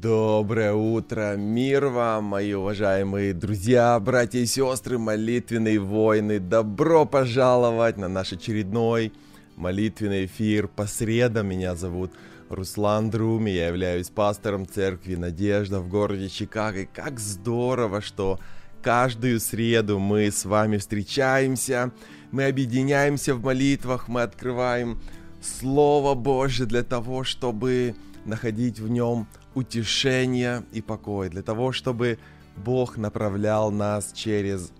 Доброе утро, мир вам, мои уважаемые друзья, братья и сестры, молитвенные воины. Добро пожаловать на наш очередной молитвенный эфир по средам. Меня зовут Руслан Друми, я являюсь пастором церкви Надежда в городе Чикаго. И как здорово, что каждую среду мы с вами встречаемся, мы объединяемся в молитвах, мы открываем Слово Божье для того, чтобы находить в нем утешение и покой, для того, чтобы Бог направлял нас через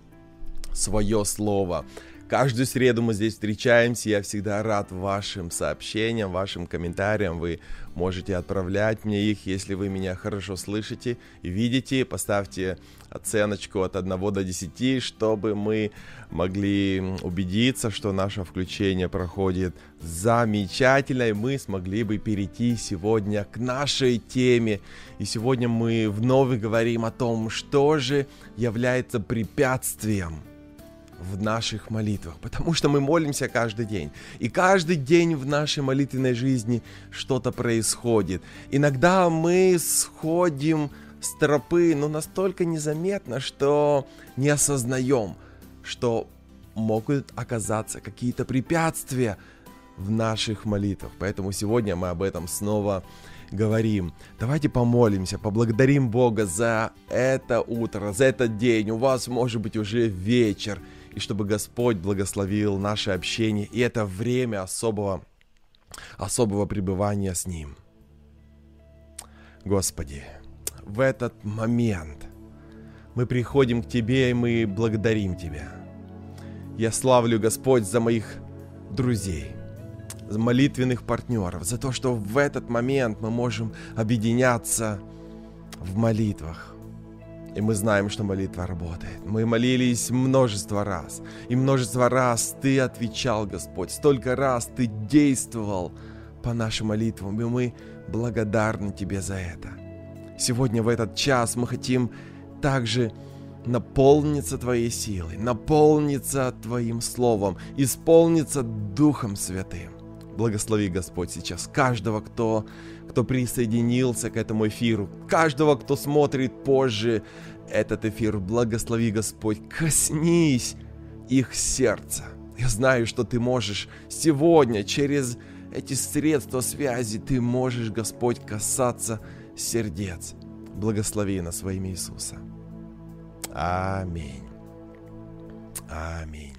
свое слово. Каждую среду мы здесь встречаемся. Я всегда рад вашим сообщениям, вашим комментариям. Вы можете отправлять мне их, если вы меня хорошо слышите и видите. Поставьте оценочку от 1 до 10, чтобы мы могли убедиться, что наше включение проходит замечательно, и мы смогли бы перейти сегодня к нашей теме. И сегодня мы вновь говорим о том, что же является препятствием – в наших молитвах, потому что мы молимся каждый день. И каждый день в нашей молитвенной жизни что-то происходит. Иногда мы сходим с тропы, но настолько незаметно, что не осознаем, что могут оказаться какие-то препятствия в наших молитвах. Поэтому сегодня мы об этом снова говорим. Давайте помолимся, поблагодарим Бога за это утро, за этот день. У вас может быть уже вечер и чтобы Господь благословил наше общение и это время особого, особого пребывания с Ним. Господи, в этот момент мы приходим к Тебе и мы благодарим Тебя. Я славлю, Господь, за моих друзей, за молитвенных партнеров, за то, что в этот момент мы можем объединяться в молитвах, и мы знаем, что молитва работает. Мы молились множество раз. И множество раз Ты отвечал, Господь. Столько раз Ты действовал по нашим молитвам. И мы благодарны Тебе за это. Сегодня в этот час мы хотим также наполниться Твоей силой, наполниться Твоим Словом, исполниться Духом Святым. Благослови, Господь, сейчас каждого, кто кто присоединился к этому эфиру, каждого, кто смотрит позже этот эфир. Благослови, Господь, коснись их сердца. Я знаю, что ты можешь сегодня через эти средства связи, ты можешь, Господь, касаться сердец. Благослови на своим Иисуса. Аминь. Аминь.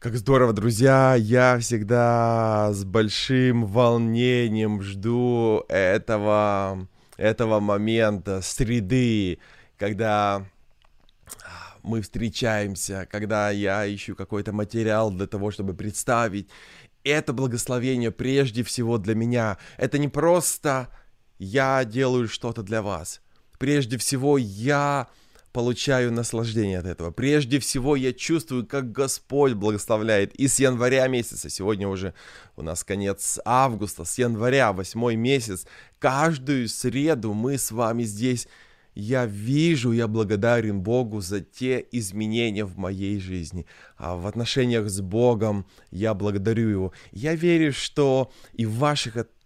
Как здорово, друзья! Я всегда с большим волнением жду этого, этого момента, среды, когда мы встречаемся, когда я ищу какой-то материал для того, чтобы представить. Это благословение прежде всего для меня. Это не просто я делаю что-то для вас. Прежде всего я получаю наслаждение от этого. Прежде всего я чувствую, как Господь благословляет. И с января месяца, сегодня уже у нас конец августа, с января, восьмой месяц, каждую среду мы с вами здесь я вижу, я благодарен Богу за те изменения в моей жизни. А в отношениях с Богом я благодарю Его. Я верю, что и в ваших отношениях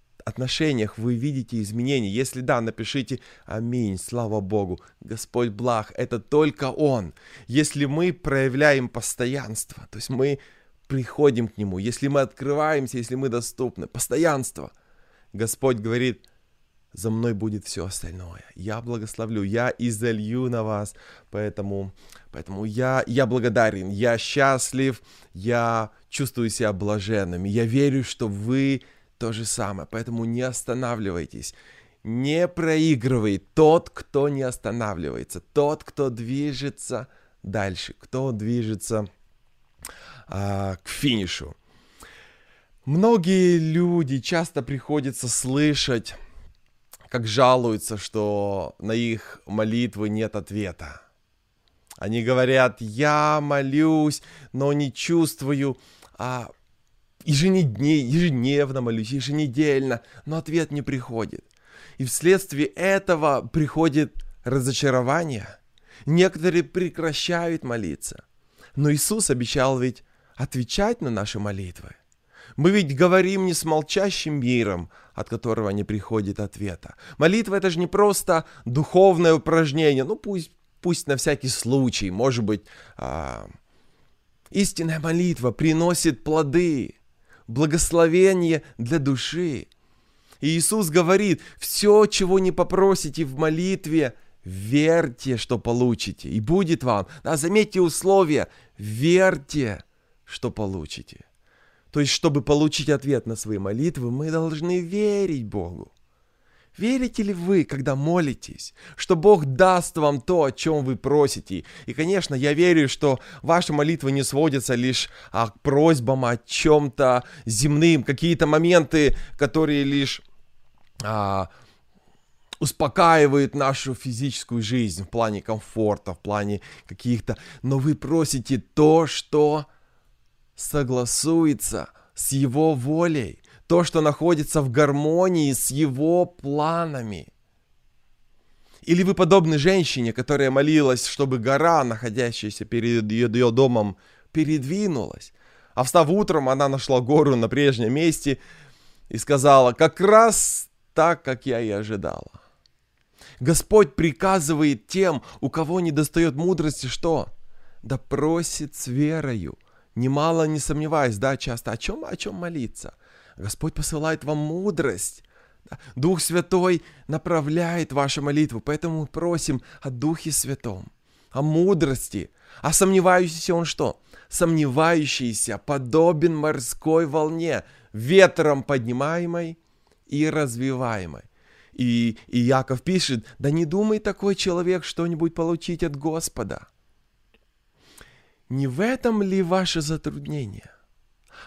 вы видите изменения? Если да, напишите «Аминь, слава Богу, Господь благ, это только Он». Если мы проявляем постоянство, то есть мы приходим к Нему, если мы открываемся, если мы доступны, постоянство, Господь говорит – за мной будет все остальное. Я благословлю, я изолью на вас. Поэтому, поэтому я, я благодарен, я счастлив, я чувствую себя блаженным. Я верю, что вы то же самое. Поэтому не останавливайтесь. Не проигрывай тот, кто не останавливается, тот, кто движется дальше, кто движется а, к финишу. Многие люди часто приходится слышать, как жалуются, что на их молитвы нет ответа. Они говорят, я молюсь, но не чувствую а, еженедне, ежедневно молюсь, еженедельно, но ответ не приходит. И вследствие этого приходит разочарование. Некоторые прекращают молиться. Но Иисус обещал ведь отвечать на наши молитвы. Мы ведь говорим не с молчащим миром, от которого не приходит ответа. Молитва это же не просто духовное упражнение, ну пусть, пусть на всякий случай, может быть, а, истинная молитва приносит плоды, благословение для души. И Иисус говорит, все, чего не попросите в молитве, верьте, что получите, и будет вам. Да, заметьте условия, верьте, что получите. То есть, чтобы получить ответ на свои молитвы, мы должны верить Богу. Верите ли вы, когда молитесь, что Бог даст вам то, о чем вы просите? И, конечно, я верю, что ваши молитвы не сводятся лишь а, к просьбам о чем-то земным, какие-то моменты, которые лишь а, успокаивают нашу физическую жизнь в плане комфорта, в плане каких-то... Но вы просите то, что согласуется с Его волей, то, что находится в гармонии с Его планами. Или вы подобны женщине, которая молилась, чтобы гора, находящаяся перед ее, ее домом, передвинулась. А встав утром, она нашла гору на прежнем месте и сказала, как раз так, как я и ожидала. Господь приказывает тем, у кого не достает мудрости, что? Да просит с верою, немало не сомневаясь, да, часто, о чем, о чем молиться? Господь посылает вам мудрость. Дух Святой направляет ваши молитвы, поэтому мы просим о Духе Святом, о мудрости. А сомневающийся он что? Сомневающийся подобен морской волне, ветром поднимаемой и развиваемой. И, и Яков пишет, да не думай такой человек что-нибудь получить от Господа. Не в этом ли ваше затруднение?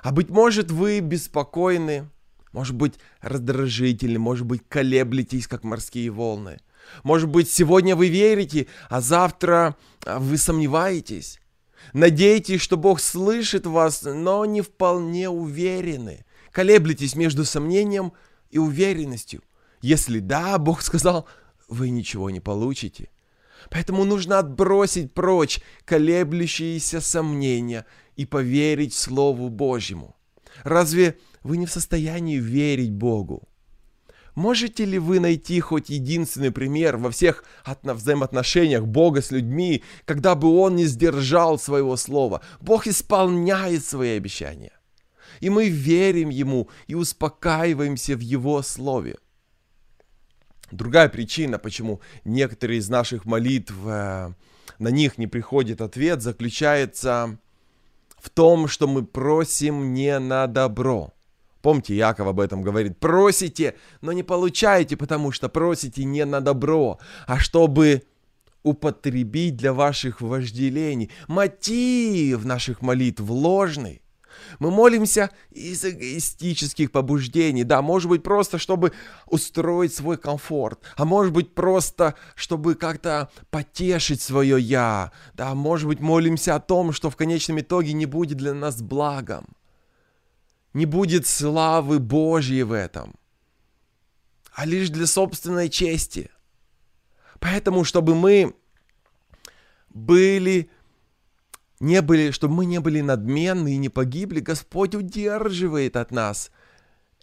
А быть может, вы беспокойны, может быть, раздражительны, может быть, колеблетесь, как морские волны. Может быть, сегодня вы верите, а завтра а, вы сомневаетесь. Надеетесь, что Бог слышит вас, но не вполне уверены. Колеблетесь между сомнением и уверенностью. Если да, Бог сказал, вы ничего не получите. Поэтому нужно отбросить прочь колеблющиеся сомнения и поверить Слову Божьему. Разве вы не в состоянии верить Богу? Можете ли вы найти хоть единственный пример во всех взаимоотношениях Бога с людьми, когда бы Он не сдержал своего слова? Бог исполняет свои обещания. И мы верим Ему и успокаиваемся в Его Слове. Другая причина, почему некоторые из наших молитв, э, на них не приходит ответ, заключается в том, что мы просим не на добро. Помните, Яков об этом говорит. Просите, но не получаете, потому что просите не на добро, а чтобы употребить для ваших вожделений. Мотив наших молитв ложный. Мы молимся из эгоистических побуждений, да, может быть просто, чтобы устроить свой комфорт, а может быть просто, чтобы как-то потешить свое «я», да, может быть молимся о том, что в конечном итоге не будет для нас благом, не будет славы Божьей в этом, а лишь для собственной чести. Поэтому, чтобы мы были не были, чтобы мы не были надменны и не погибли, Господь удерживает от нас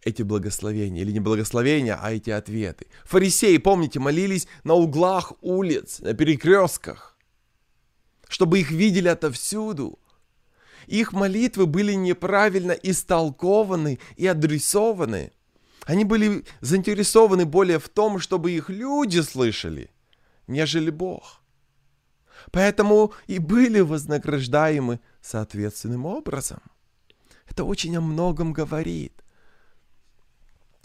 эти благословения, или не благословения, а эти ответы. Фарисеи, помните, молились на углах улиц, на перекрестках, чтобы их видели отовсюду. Их молитвы были неправильно истолкованы и адресованы. Они были заинтересованы более в том, чтобы их люди слышали, нежели Бог поэтому и были вознаграждаемы соответственным образом. Это очень о многом говорит.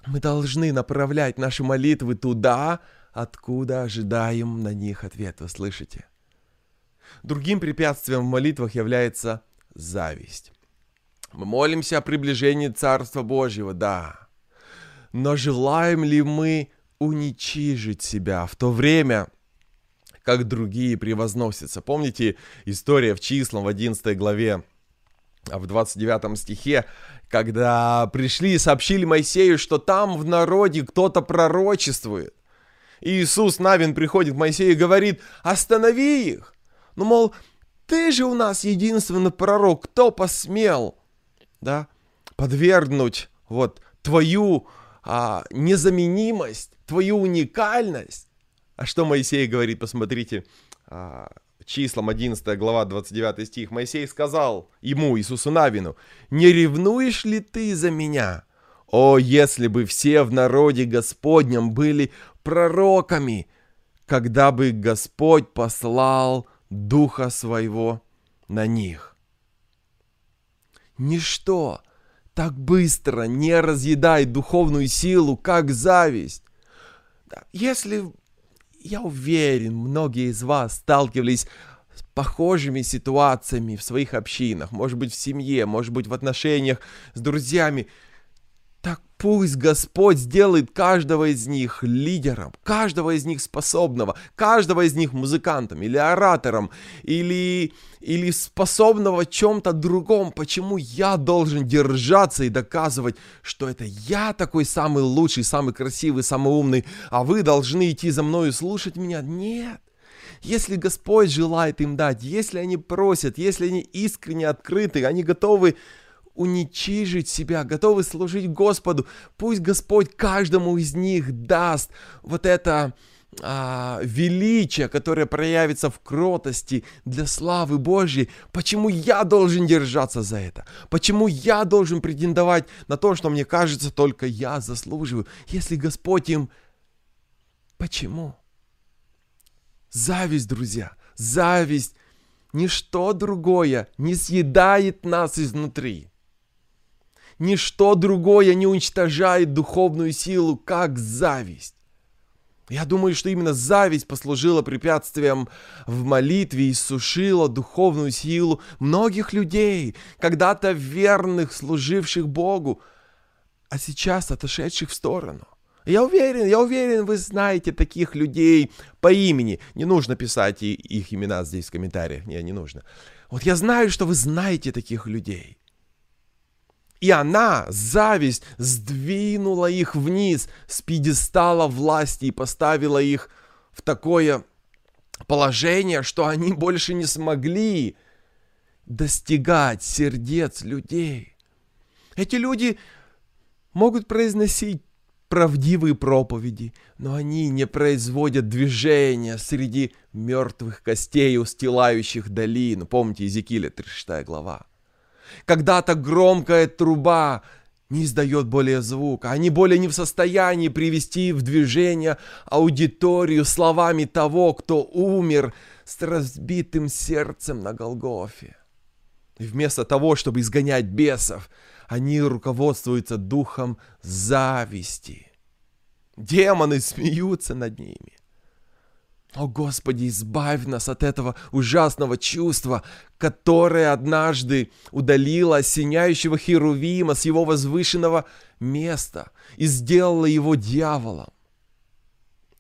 Мы должны направлять наши молитвы туда, откуда ожидаем на них ответ. Вы слышите? Другим препятствием в молитвах является зависть. Мы молимся о приближении Царства Божьего, да. Но желаем ли мы уничижить себя в то время, как другие превозносятся. Помните история в числам в 11 главе, а в 29 стихе, когда пришли и сообщили Моисею, что там в народе кто-то пророчествует. И Иисус Навин приходит к Моисею и говорит, останови их. Ну, мол, ты же у нас единственный пророк, кто посмел, да, подвергнуть вот твою а, незаменимость, твою уникальность. А что Моисей говорит, посмотрите, а, числам 11 глава 29 стих. Моисей сказал ему, Иисусу Навину, «Не ревнуешь ли ты за меня? О, если бы все в народе Господнем были пророками, когда бы Господь послал Духа Своего на них». Ничто так быстро не разъедает духовную силу, как зависть. Если я уверен, многие из вас сталкивались с похожими ситуациями в своих общинах, может быть в семье, может быть в отношениях с друзьями. Так пусть Господь сделает каждого из них лидером, каждого из них способного, каждого из них музыкантом или оратором, или, или способного чем-то другом. Почему я должен держаться и доказывать, что это я такой самый лучший, самый красивый, самый умный, а вы должны идти за мной и слушать меня? Нет. Если Господь желает им дать, если они просят, если они искренне открыты, они готовы уничижить себя, готовы служить Господу. Пусть Господь каждому из них даст вот это а, величие, которое проявится в кротости для славы Божьей. Почему я должен держаться за это? Почему я должен претендовать на то, что мне кажется, только я заслуживаю, если Господь им... Почему? Зависть, друзья, зависть, ничто другое не съедает нас изнутри. Ничто другое не уничтожает духовную силу, как зависть. Я думаю, что именно зависть послужила препятствием в молитве и сушила духовную силу многих людей, когда-то верных, служивших Богу, а сейчас отошедших в сторону. Я уверен, я уверен, вы знаете таких людей по имени. Не нужно писать их имена здесь в комментариях. Не, не нужно. Вот я знаю, что вы знаете таких людей. И она, зависть, сдвинула их вниз с пьедестала власти и поставила их в такое положение, что они больше не смогли достигать сердец людей. Эти люди могут произносить правдивые проповеди, но они не производят движения среди мертвых костей, устилающих долину. Помните Иезекииля, 36 глава. Когда-то громкая труба не издает более звука. Они более не в состоянии привести в движение аудиторию словами того, кто умер с разбитым сердцем на Голгофе. И вместо того, чтобы изгонять бесов, они руководствуются духом зависти. Демоны смеются над ними. О Господи, избавь нас от этого ужасного чувства, которое однажды удалило осеняющего Херувима с его возвышенного места и сделало его дьяволом.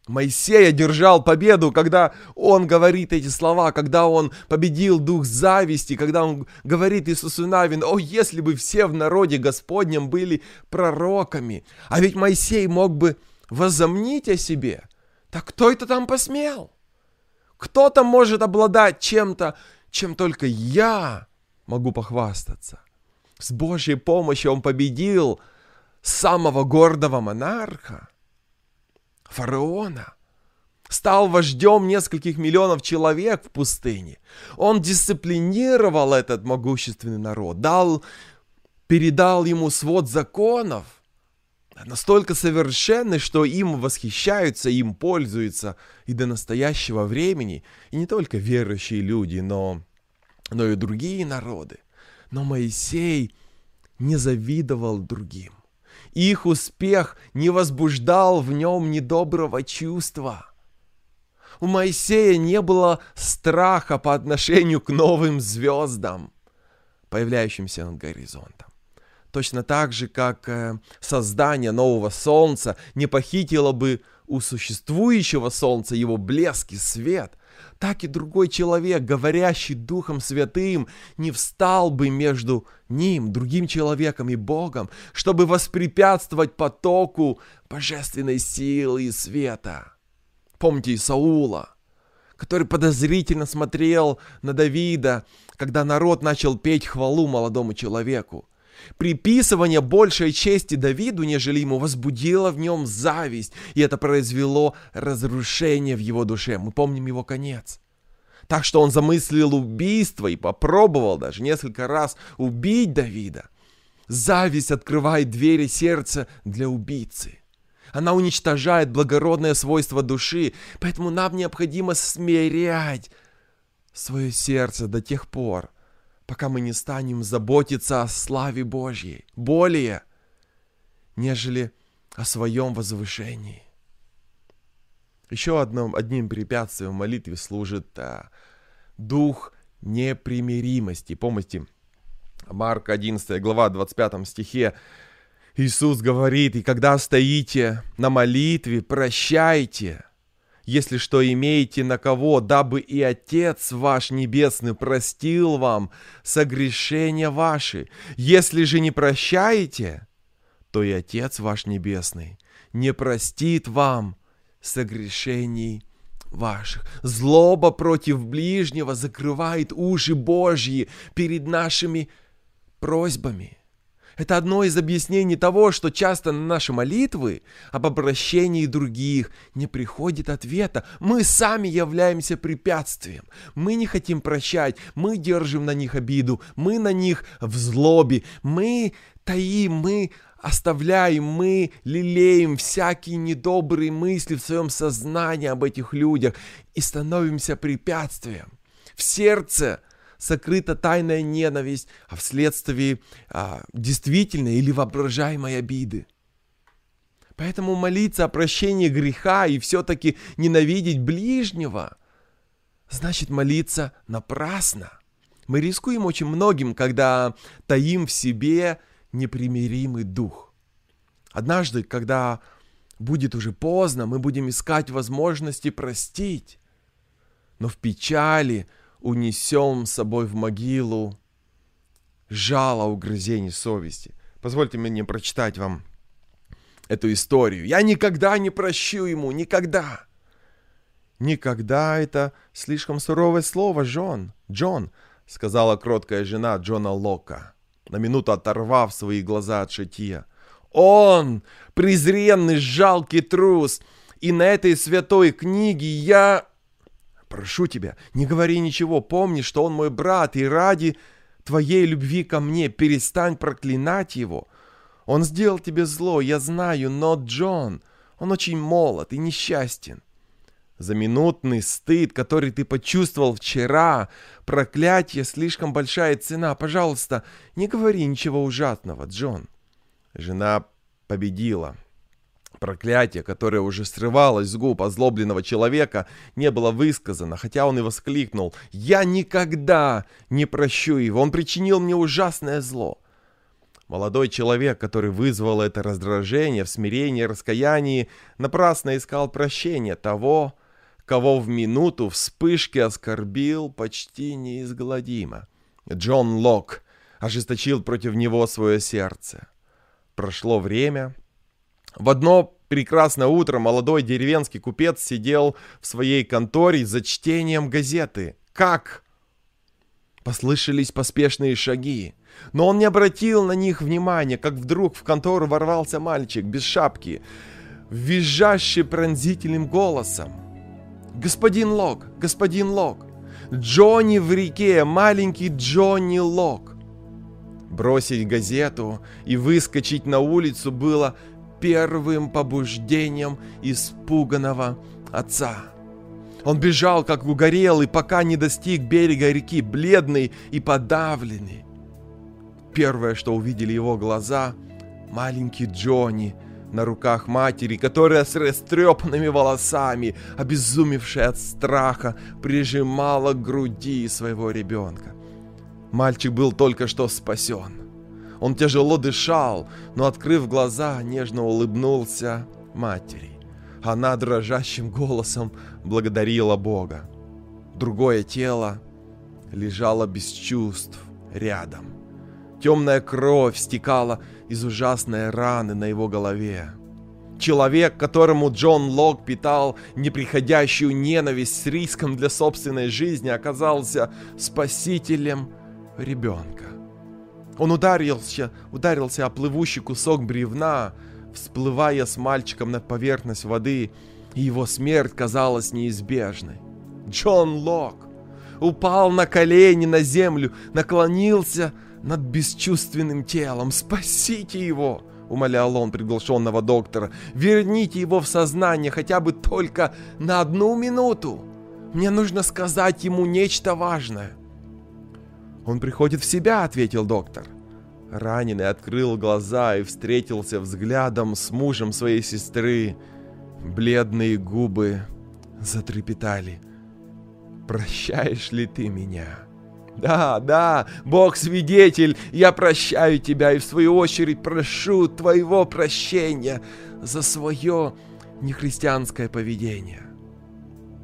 Моисей одержал победу, когда он говорит эти слова, когда он победил дух зависти, когда он говорит Иисусу Навин, о, если бы все в народе Господнем были пророками. А ведь Моисей мог бы возомнить о себе – так кто это там посмел? Кто там может обладать чем-то, чем только я могу похвастаться? С Божьей помощью он победил самого гордого монарха, фараона. Стал вождем нескольких миллионов человек в пустыне. Он дисциплинировал этот могущественный народ, дал, передал ему свод законов – настолько совершенны, что им восхищаются, им пользуются и до настоящего времени, и не только верующие люди, но, но и другие народы. Но Моисей не завидовал другим. Их успех не возбуждал в нем недоброго чувства. У Моисея не было страха по отношению к новым звездам, появляющимся над горизонтом. Точно так же, как э, создание нового солнца не похитило бы у существующего солнца его блеск и свет, так и другой человек, говорящий Духом Святым, не встал бы между ним, другим человеком и Богом, чтобы воспрепятствовать потоку божественной силы и света. Помните Саула, который подозрительно смотрел на Давида, когда народ начал петь хвалу молодому человеку. Приписывание большей чести Давиду, нежели ему, возбудило в нем зависть, и это произвело разрушение в его душе. Мы помним его конец. Так что он замыслил убийство и попробовал даже несколько раз убить Давида. Зависть открывает двери сердца для убийцы. Она уничтожает благородное свойство души, поэтому нам необходимо смирять свое сердце до тех пор, пока мы не станем заботиться о славе Божьей более, нежели о своем возвышении. Еще одном, одним препятствием молитве служит а, дух непримиримости. Помните, Марк 11 глава 25 стихе Иисус говорит, и когда стоите на молитве, прощайте, если что имеете на кого, дабы и Отец ваш Небесный простил вам согрешения ваши. Если же не прощаете, то и Отец ваш Небесный не простит вам согрешений ваших. Злоба против ближнего закрывает уши Божьи перед нашими просьбами. Это одно из объяснений того, что часто на наши молитвы об обращении других не приходит ответа. Мы сами являемся препятствием. Мы не хотим прощать, мы держим на них обиду, мы на них в злобе, мы таим, мы оставляем, мы лелеем всякие недобрые мысли в своем сознании об этих людях и становимся препятствием. В сердце сокрыта тайная ненависть, а вследствие а, действительной или воображаемой обиды. Поэтому молиться о прощении греха и все-таки ненавидеть ближнего, значит молиться напрасно. Мы рискуем очень многим, когда таим в себе непримиримый дух. Однажды, когда будет уже поздно, мы будем искать возможности простить. Но в печали унесем с собой в могилу жало угрызений совести. Позвольте мне прочитать вам эту историю. Я никогда не прощу ему, никогда. Никогда это слишком суровое слово, Джон. Джон, сказала кроткая жена Джона Лока на минуту оторвав свои глаза от шитья. Он, презренный, жалкий трус, и на этой святой книге я... Прошу тебя, не говори ничего, помни, что он мой брат, и ради твоей любви ко мне перестань проклинать его. Он сделал тебе зло, я знаю, но Джон, он очень молод и несчастен за минутный стыд, который ты почувствовал вчера. Проклятие, слишком большая цена. Пожалуйста, не говори ничего ужасного, Джон. Жена победила. Проклятие, которое уже срывалось с губ озлобленного человека, не было высказано, хотя он и воскликнул «Я никогда не прощу его, он причинил мне ужасное зло». Молодой человек, который вызвал это раздражение в смирении раскаянии, напрасно искал прощения того, кого в минуту вспышки оскорбил почти неизгладимо. Джон Лок ожесточил против него свое сердце. Прошло время. В одно прекрасное утро молодой деревенский купец сидел в своей конторе за чтением газеты. «Как?» Послышались поспешные шаги. Но он не обратил на них внимания, как вдруг в контору ворвался мальчик без шапки, визжащий пронзительным голосом. «Господин Лок! Господин Лок! Джонни в реке! Маленький Джонни Лок!» Бросить газету и выскочить на улицу было первым побуждением испуганного отца. Он бежал, как угорелый, пока не достиг берега реки, бледный и подавленный. Первое, что увидели его глаза, маленький Джонни – на руках матери, которая с растрепанными волосами, обезумевшая от страха, прижимала к груди своего ребенка. Мальчик был только что спасен. Он тяжело дышал, но, открыв глаза, нежно улыбнулся матери. Она дрожащим голосом благодарила Бога. Другое тело лежало без чувств рядом. Темная кровь стекала из ужасной раны на его голове. Человек, которому Джон Лок питал неприходящую ненависть с риском для собственной жизни, оказался спасителем ребенка. Он ударился, ударился о плывущий кусок бревна, всплывая с мальчиком на поверхность воды, и его смерть казалась неизбежной. Джон Лок упал на колени на землю, наклонился над бесчувственным телом. «Спасите его!» — умолял он приглашенного доктора. «Верните его в сознание хотя бы только на одну минуту! Мне нужно сказать ему нечто важное!» «Он приходит в себя», — ответил доктор. Раненый открыл глаза и встретился взглядом с мужем своей сестры. Бледные губы затрепетали. «Прощаешь ли ты меня?» «Да, да, Бог свидетель, я прощаю тебя и в свою очередь прошу твоего прощения за свое нехристианское поведение».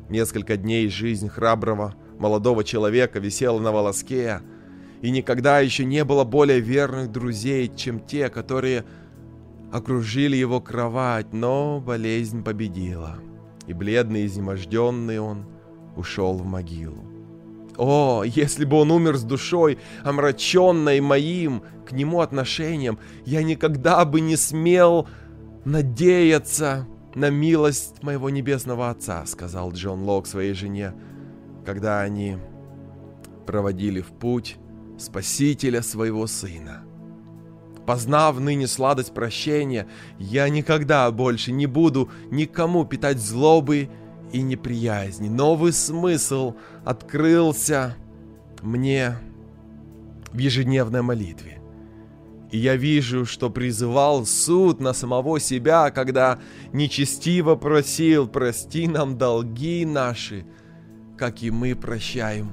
Несколько дней жизнь храброго молодого человека висела на волоске, и никогда еще не было более верных друзей, чем те, которые окружили его кровать, но болезнь победила, и бледный изнеможденный он ушел в могилу. О, если бы он умер с душой, омраченной моим к нему отношением, я никогда бы не смел надеяться на милость моего небесного отца, сказал Джон Лок своей жене, когда они проводили в путь спасителя своего сына. Познав ныне сладость прощения, я никогда больше не буду никому питать злобы и неприязни. Новый смысл открылся мне в ежедневной молитве. И я вижу, что призывал суд на самого себя, когда нечестиво просил, прости нам долги наши, как и мы прощаем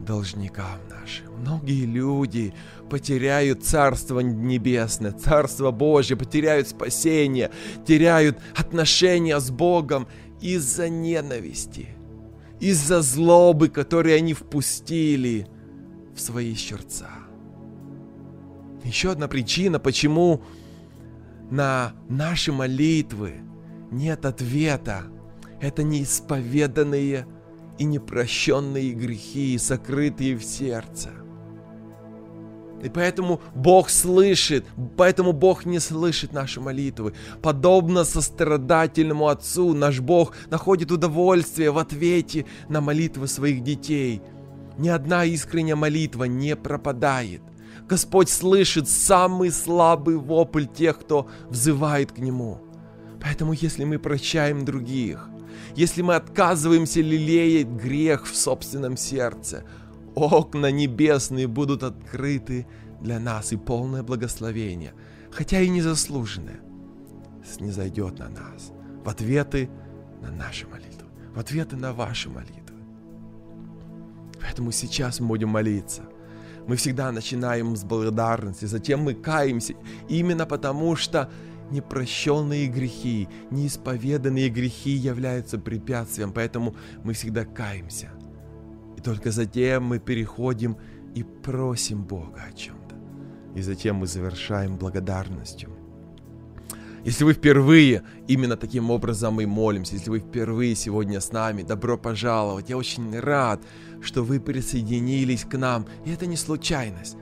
должникам нашим. Многие люди потеряют Царство Небесное, Царство Божье, потеряют спасение, теряют отношения с Богом из-за ненависти, из-за злобы, которые они впустили в свои сердца. Еще одна причина, почему на наши молитвы нет ответа, это неисповеданные и непрощенные грехи, сокрытые в сердце – и поэтому Бог слышит, поэтому Бог не слышит наши молитвы. Подобно сострадательному Отцу, наш Бог находит удовольствие в ответе на молитвы своих детей. Ни одна искренняя молитва не пропадает. Господь слышит самый слабый вопль тех, кто взывает к Нему. Поэтому если мы прощаем других, если мы отказываемся лелеять грех в собственном сердце – окна небесные будут открыты для нас, и полное благословение, хотя и незаслуженное, снизойдет на нас. В ответы на наши молитвы, в ответы на ваши молитвы. Поэтому сейчас мы будем молиться. Мы всегда начинаем с благодарности, затем мы каемся, именно потому что непрощенные грехи, неисповеданные грехи являются препятствием, поэтому мы всегда каемся – только затем мы переходим и просим Бога о чем-то. И затем мы завершаем благодарностью. Если вы впервые именно таким образом мы молимся, если вы впервые сегодня с нами, добро пожаловать. Я очень рад, что вы присоединились к нам. И это не случайность.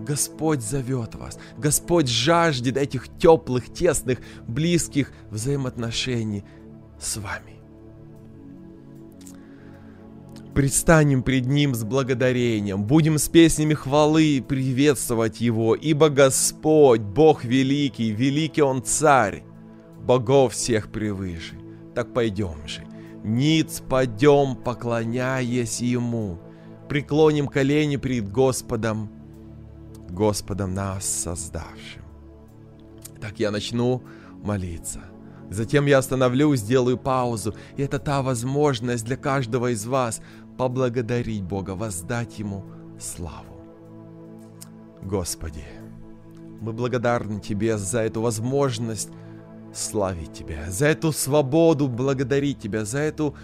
Господь зовет вас. Господь жаждет этих теплых, тесных, близких взаимоотношений с вами. Предстанем пред Ним с благодарением, будем с песнями хвалы приветствовать Его, ибо Господь, Бог великий, великий Он Царь, богов всех превыше. Так пойдем же, ниц пойдем, поклоняясь Ему, преклоним колени пред Господом, Господом нас создавшим. Так я начну молиться. Затем я остановлюсь, сделаю паузу, и это та возможность для каждого из вас поблагодарить Бога, воздать Ему славу. Господи, мы благодарны Тебе за эту возможность славить Тебя, за эту свободу благодарить Тебя, за эту,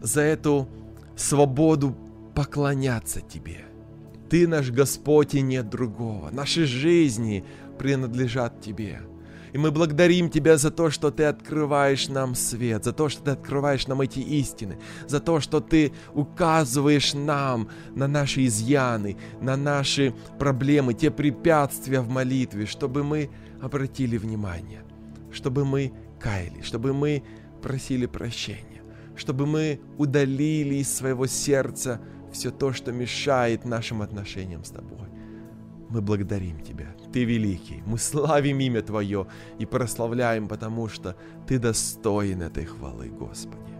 за эту свободу поклоняться Тебе. Ты наш Господь и нет другого. Наши жизни принадлежат Тебе. И мы благодарим Тебя за то, что Ты открываешь нам свет, за то, что Ты открываешь нам эти истины, за то, что Ты указываешь нам на наши изъяны, на наши проблемы, те препятствия в молитве, чтобы мы обратили внимание, чтобы мы каялись, чтобы мы просили прощения, чтобы мы удалили из своего сердца все то, что мешает нашим отношениям с Тобой. Мы благодарим Тебя. Ты великий. Мы славим имя Твое и прославляем, потому что Ты достоин этой хвалы, Господи.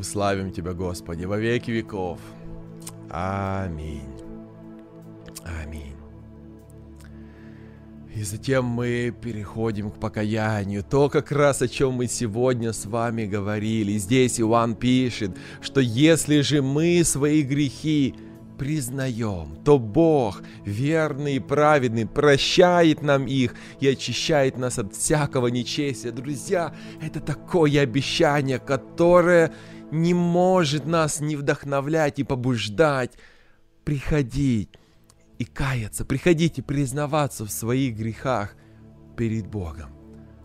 Мы славим Тебя, Господи, во веки веков. Аминь. Аминь. И затем мы переходим к покаянию. То как раз о чем мы сегодня с вами говорили. Здесь Иоанн пишет, что если же мы свои грехи признаем, то Бог, верный и праведный, прощает нам их и очищает нас от всякого нечестия. Друзья, это такое обещание, которое не может нас не вдохновлять и побуждать приходить и каяться, приходить и признаваться в своих грехах перед Богом.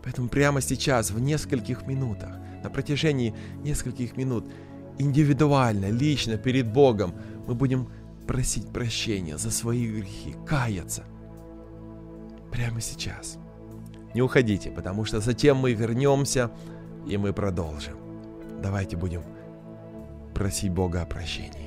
Поэтому прямо сейчас, в нескольких минутах, на протяжении нескольких минут, индивидуально, лично перед Богом мы будем просить прощения за свои грехи, каяться. Прямо сейчас. Не уходите, потому что затем мы вернемся и мы продолжим. Давайте будем просить Бога о прощении.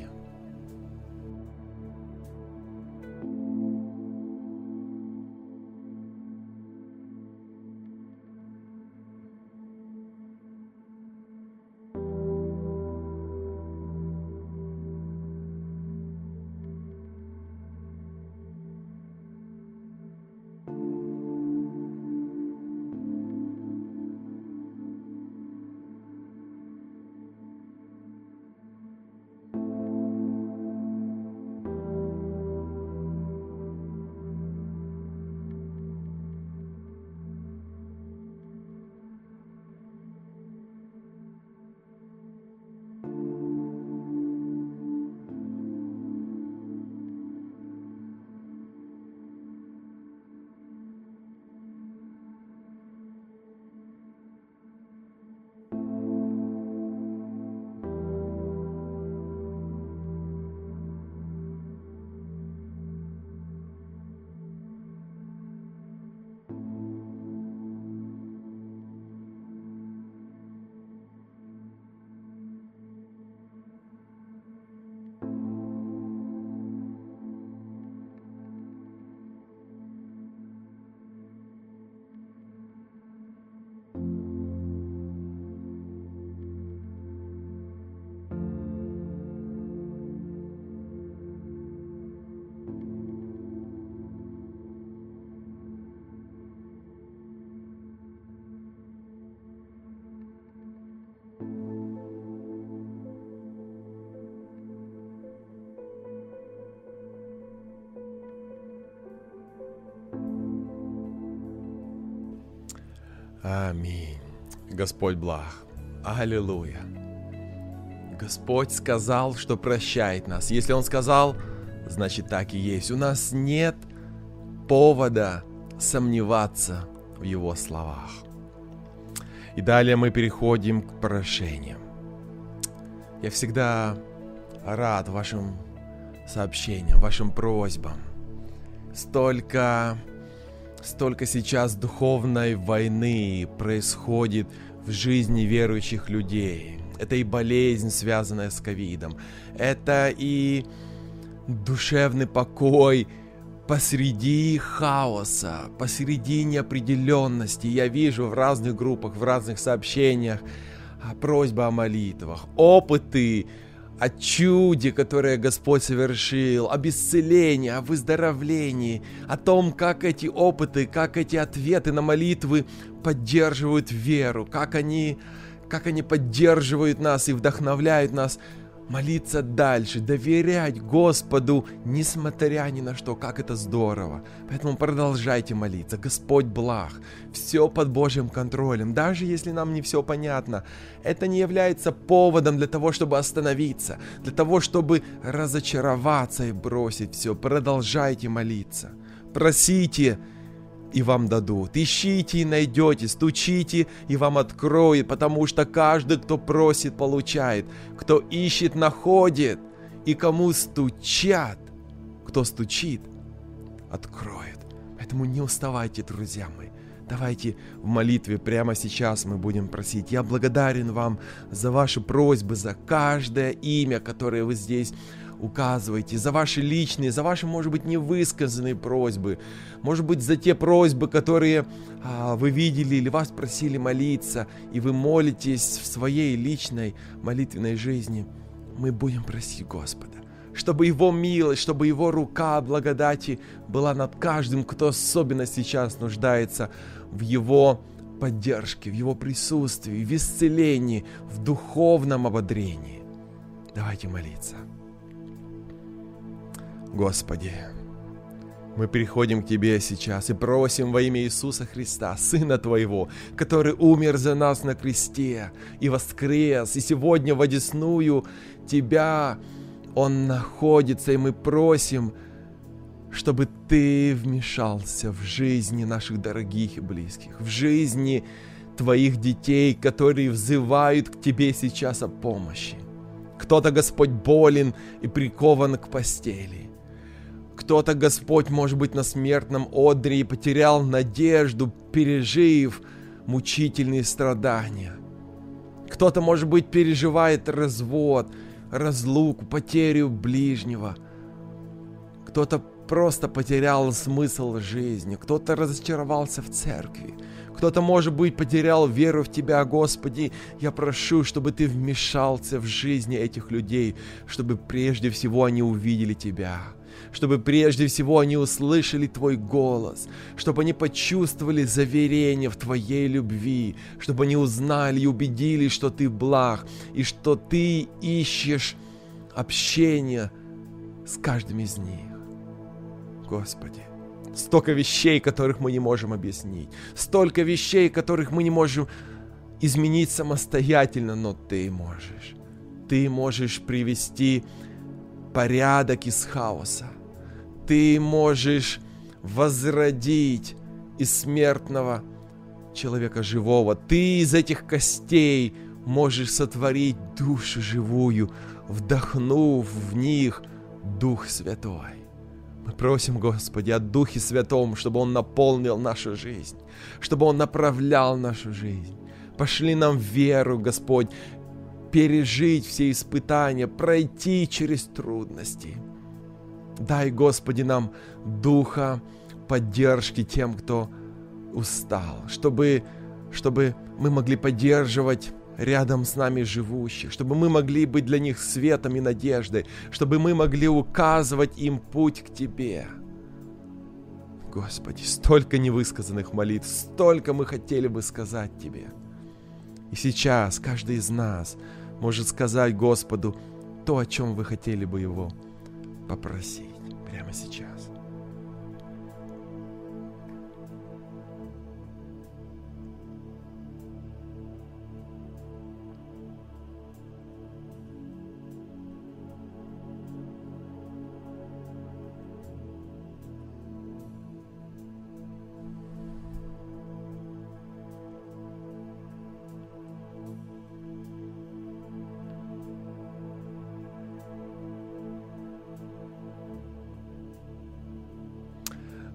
Аминь. Господь благ. Аллилуйя. Господь сказал, что прощает нас. Если Он сказал, значит так и есть. У нас нет повода сомневаться в Его словах. И далее мы переходим к прошениям. Я всегда рад вашим сообщениям, вашим просьбам. Столько Столько сейчас духовной войны происходит в жизни верующих людей. Это и болезнь, связанная с ковидом. Это и душевный покой посреди хаоса, посреди неопределенности. Я вижу в разных группах, в разных сообщениях а, просьбы о молитвах, опыты о чуде, которое Господь совершил, об исцелении, о выздоровлении, о том, как эти опыты, как эти ответы на молитвы поддерживают веру, как они, как они поддерживают нас и вдохновляют нас молиться дальше, доверять Господу, несмотря ни на что, как это здорово. Поэтому продолжайте молиться. Господь благ, все под Божьим контролем. Даже если нам не все понятно, это не является поводом для того, чтобы остановиться, для того, чтобы разочароваться и бросить все. Продолжайте молиться. Просите, и вам дадут. Ищите и найдете, стучите и вам откроют, потому что каждый, кто просит, получает, кто ищет, находит, и кому стучат, кто стучит, откроет. Поэтому не уставайте, друзья мои. Давайте в молитве прямо сейчас мы будем просить. Я благодарен вам за ваши просьбы, за каждое имя, которое вы здесь указываете, за ваши личные, за ваши, может быть, невысказанные просьбы, может быть, за те просьбы, которые а, вы видели или вас просили молиться, и вы молитесь в своей личной молитвенной жизни. Мы будем просить Господа, чтобы Его милость, чтобы Его рука благодати была над каждым, кто особенно сейчас нуждается в Его поддержке, в Его присутствии, в исцелении, в духовном ободрении. Давайте молиться. Господи, мы приходим к Тебе сейчас и просим во имя Иисуса Христа, Сына Твоего, который умер за нас на кресте и воскрес, и сегодня в одесную Тебя Он находится, и мы просим, чтобы Ты вмешался в жизни наших дорогих и близких, в жизни Твоих детей, которые взывают к Тебе сейчас о помощи. Кто-то, Господь, болен и прикован к постели. Кто-то, Господь, может быть, на смертном одре и потерял надежду, пережив мучительные страдания. Кто-то, может быть, переживает развод, разлуку, потерю ближнего. Кто-то просто потерял смысл жизни, кто-то разочаровался в церкви, кто-то, может быть, потерял веру в Тебя, Господи. Я прошу, чтобы Ты вмешался в жизни этих людей, чтобы прежде всего они увидели Тебя чтобы прежде всего они услышали Твой голос, чтобы они почувствовали заверение в Твоей любви, чтобы они узнали и убедились, что Ты благ, и что Ты ищешь общение с каждым из них. Господи, столько вещей, которых мы не можем объяснить, столько вещей, которых мы не можем изменить самостоятельно, но Ты можешь. Ты можешь привести порядок из хаоса. Ты можешь возродить из смертного человека живого. Ты из этих костей можешь сотворить душу живую, вдохнув в них Дух Святой. Мы просим, Господи, о Духе Святом, чтобы Он наполнил нашу жизнь, чтобы Он направлял нашу жизнь. Пошли нам веру, Господь, пережить все испытания, пройти через трудности. Дай, Господи, нам духа поддержки тем, кто устал, чтобы, чтобы мы могли поддерживать рядом с нами живущих, чтобы мы могли быть для них светом и надеждой, чтобы мы могли указывать им путь к Тебе. Господи, столько невысказанных молитв, столько мы хотели бы сказать Тебе. И сейчас каждый из нас может сказать Господу то, о чем вы хотели бы Его попросить прямо сейчас.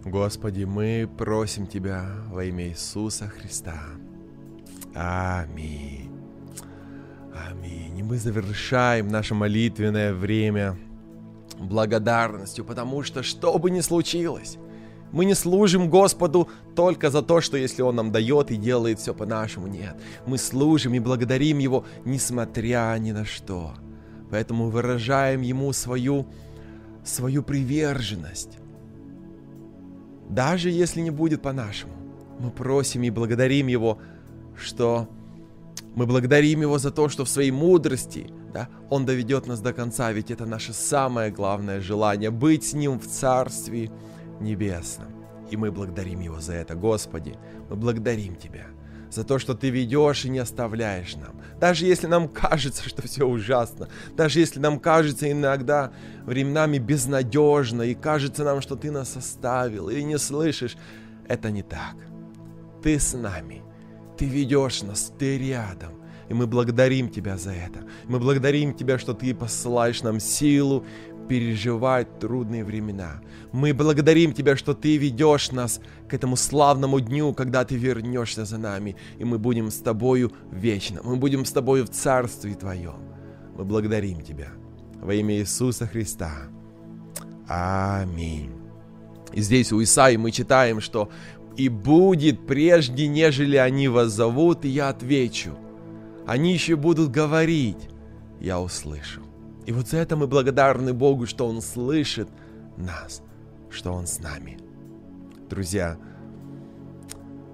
Господи, мы просим Тебя во имя Иисуса Христа. Аминь. Аминь. И мы завершаем наше молитвенное время благодарностью, потому что что бы ни случилось, мы не служим Господу только за то, что если Он нам дает и делает все по-нашему. Нет, мы служим и благодарим Его, несмотря ни на что. Поэтому выражаем Ему свою, свою приверженность даже если не будет по-нашему. Мы просим и благодарим Его, что мы благодарим Его за то, что в своей мудрости да, Он доведет нас до конца, ведь это наше самое главное желание — быть с Ним в Царстве Небесном. И мы благодарим Его за это, Господи. Мы благодарим Тебя за то, что Ты ведешь и не оставляешь нам. Даже если нам кажется, что все ужасно, даже если нам кажется иногда временами безнадежно, и кажется нам, что Ты нас оставил и не слышишь, это не так. Ты с нами, Ты ведешь нас, Ты рядом. И мы благодарим Тебя за это. Мы благодарим Тебя, что Ты посылаешь нам силу переживать трудные времена. Мы благодарим Тебя, что Ты ведешь нас к этому славному дню, когда Ты вернешься за нами, и мы будем с Тобою вечно. Мы будем с Тобою в Царстве Твоем. Мы благодарим Тебя во имя Иисуса Христа. Аминь. И здесь у Исаи мы читаем, что «И будет прежде, нежели они вас зовут, и я отвечу. Они еще будут говорить, я услышу». И вот за это мы благодарны Богу, что Он слышит нас, что Он с нами. Друзья,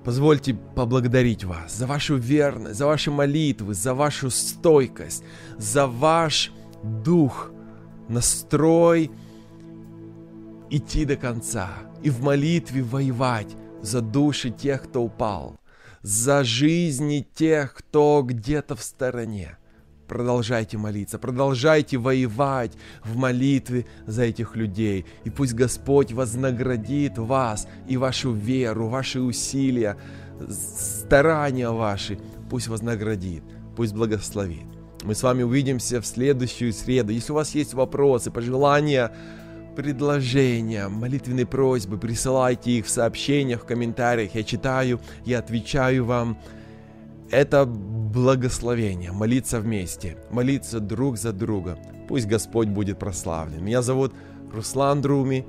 позвольте поблагодарить вас за вашу верность, за ваши молитвы, за вашу стойкость, за ваш дух, настрой идти до конца и в молитве воевать за души тех, кто упал, за жизни тех, кто где-то в стороне. Продолжайте молиться, продолжайте воевать в молитве за этих людей. И пусть Господь вознаградит вас и вашу веру, ваши усилия, старания ваши. Пусть вознаградит, пусть благословит. Мы с вами увидимся в следующую среду. Если у вас есть вопросы, пожелания, предложения, молитвенные просьбы, присылайте их в сообщениях, в комментариях. Я читаю, я отвечаю вам. Это благословение, молиться вместе, молиться друг за друга. Пусть Господь будет прославлен. Меня зовут Руслан Друми.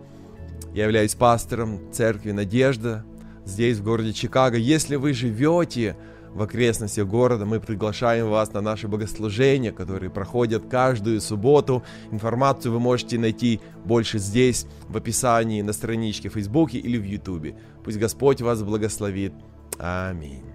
Я являюсь пастором церкви «Надежда» здесь, в городе Чикаго. Если вы живете в окрестностях города, мы приглашаем вас на наши богослужения, которые проходят каждую субботу. Информацию вы можете найти больше здесь, в описании, на страничке в Фейсбуке или в Ютубе. Пусть Господь вас благословит. Аминь.